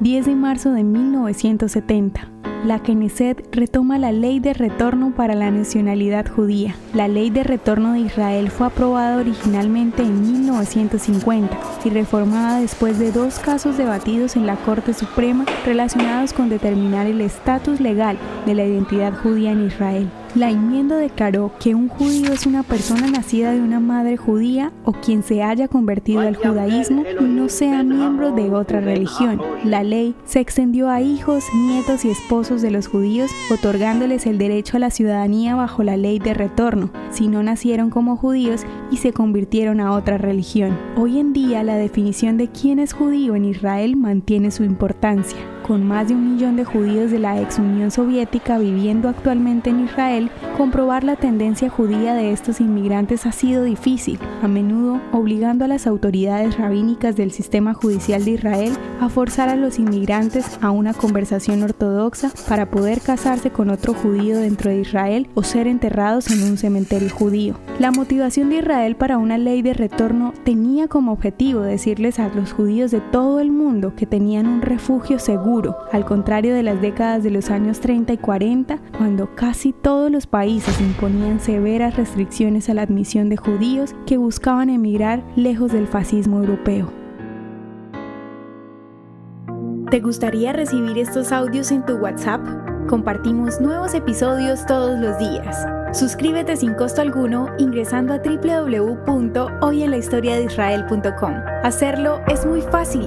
10 de marzo de 1970 la Knesset retoma la ley de retorno para la nacionalidad judía. La ley de retorno de Israel fue aprobada originalmente en 1950 y reformada después de dos casos debatidos en la Corte Suprema relacionados con determinar el estatus legal de la identidad judía en Israel. La enmienda declaró que un judío es una persona nacida de una madre judía o quien se haya convertido al judaísmo y no sea miembro de otra religión. La ley se extendió a hijos, nietos y esposos de los judíos, otorgándoles el derecho a la ciudadanía bajo la ley de retorno, si no nacieron como judíos y se convirtieron a otra religión. Hoy en día la definición de quién es judío en Israel mantiene su importancia con más de un millón de judíos de la ex Unión Soviética viviendo actualmente en Israel, comprobar la tendencia judía de estos inmigrantes ha sido difícil, a menudo obligando a las autoridades rabínicas del sistema judicial de Israel a forzar a los inmigrantes a una conversación ortodoxa para poder casarse con otro judío dentro de Israel o ser enterrados en un cementerio judío. La motivación de Israel para una ley de retorno tenía como objetivo decirles a los judíos de todo el mundo que tenían un refugio seguro al contrario de las décadas de los años 30 y 40, cuando casi todos los países imponían severas restricciones a la admisión de judíos que buscaban emigrar lejos del fascismo europeo. ¿Te gustaría recibir estos audios en tu WhatsApp? Compartimos nuevos episodios todos los días. Suscríbete sin costo alguno ingresando a www.hoyenlahistoriadeisrael.com. Hacerlo es muy fácil.